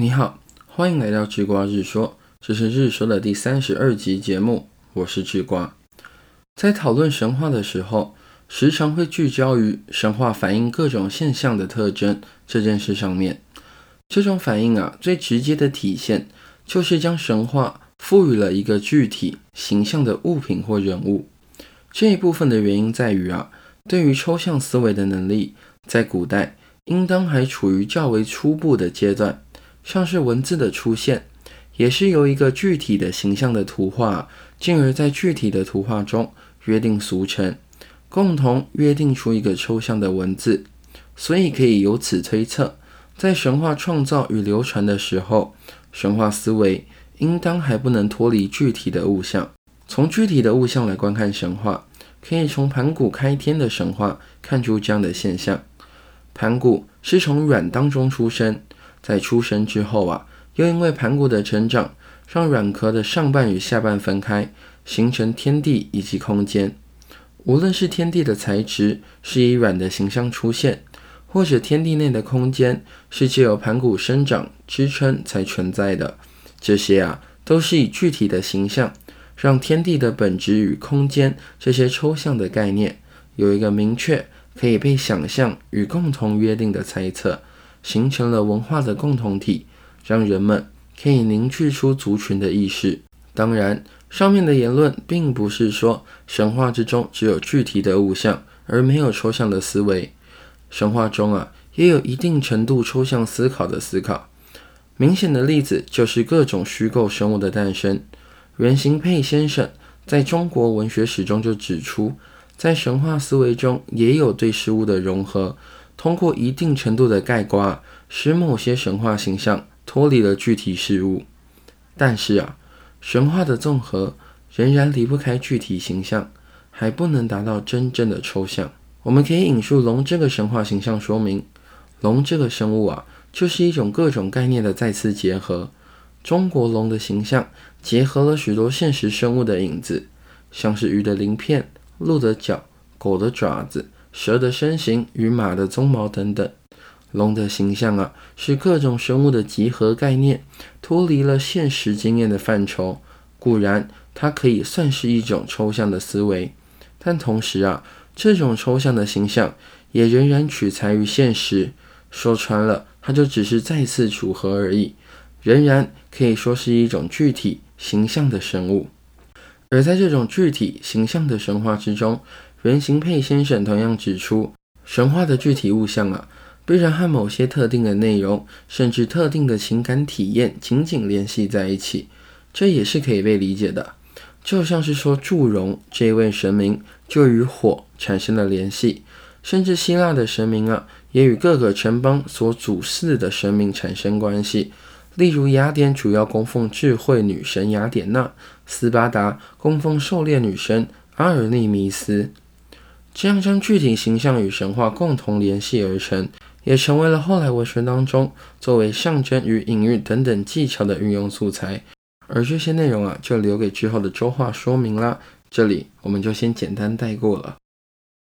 你好，欢迎来到智瓜日说，这是日说的第三十二集节目，我是智瓜。在讨论神话的时候，时常会聚焦于神话反映各种现象的特征这件事上面。这种反应啊，最直接的体现就是将神话赋予了一个具体形象的物品或人物。这一部分的原因在于啊，对于抽象思维的能力，在古代应当还处于较为初步的阶段。像是文字的出现，也是由一个具体的形象的图画，进而，在具体的图画中约定俗成，共同约定出一个抽象的文字。所以可以由此推测，在神话创造与流传的时候，神话思维应当还不能脱离具体的物象。从具体的物象来观看神话，可以从盘古开天的神话看出这样的现象：盘古是从卵当中出生。在出生之后啊，又因为盘古的成长，让软壳的上半与下半分开，形成天地以及空间。无论是天地的材质是以软的形象出现，或者天地内的空间是借由盘古生长支撑才存在的，这些啊，都是以具体的形象，让天地的本质与空间这些抽象的概念，有一个明确可以被想象与共同约定的猜测。形成了文化的共同体，让人们可以凝聚出族群的意识。当然，上面的言论并不是说神话之中只有具体的物象，而没有抽象的思维。神话中啊，也有一定程度抽象思考的思考。明显的例子就是各种虚构生物的诞生。袁行佩先生在中国文学史中就指出，在神话思维中也有对事物的融合。通过一定程度的概括，使某些神话形象脱离了具体事物。但是啊，神话的综合仍然离不开具体形象，还不能达到真正的抽象。我们可以引述龙这个神话形象说明，龙这个生物啊，就是一种各种概念的再次结合。中国龙的形象结合了许多现实生物的影子，像是鱼的鳞片、鹿的角、狗的爪子。蛇的身形与马的鬃毛等等，龙的形象啊，是各种生物的集合概念，脱离了现实经验的范畴。固然，它可以算是一种抽象的思维，但同时啊，这种抽象的形象也仍然取材于现实。说穿了，它就只是再次组合而已，仍然可以说是一种具体形象的生物。而在这种具体形象的神话之中，袁行佩先生同样指出，神话的具体物象啊，必然和某些特定的内容，甚至特定的情感体验紧紧联系在一起，这也是可以被理解的。就像是说，祝融这位神明就与火产生了联系，甚至希腊的神明啊，也与各个城邦所主祀的神明产生关系。例如，雅典主要供奉智慧女神雅典娜，斯巴达供奉狩猎女神阿尔利弥斯。这样将具体形象与神话共同联系而成，也成为了后来文学当中作为象征与隐喻等等技巧的运用素材。而这些内容啊，就留给之后的周画说明啦。这里我们就先简单带过了。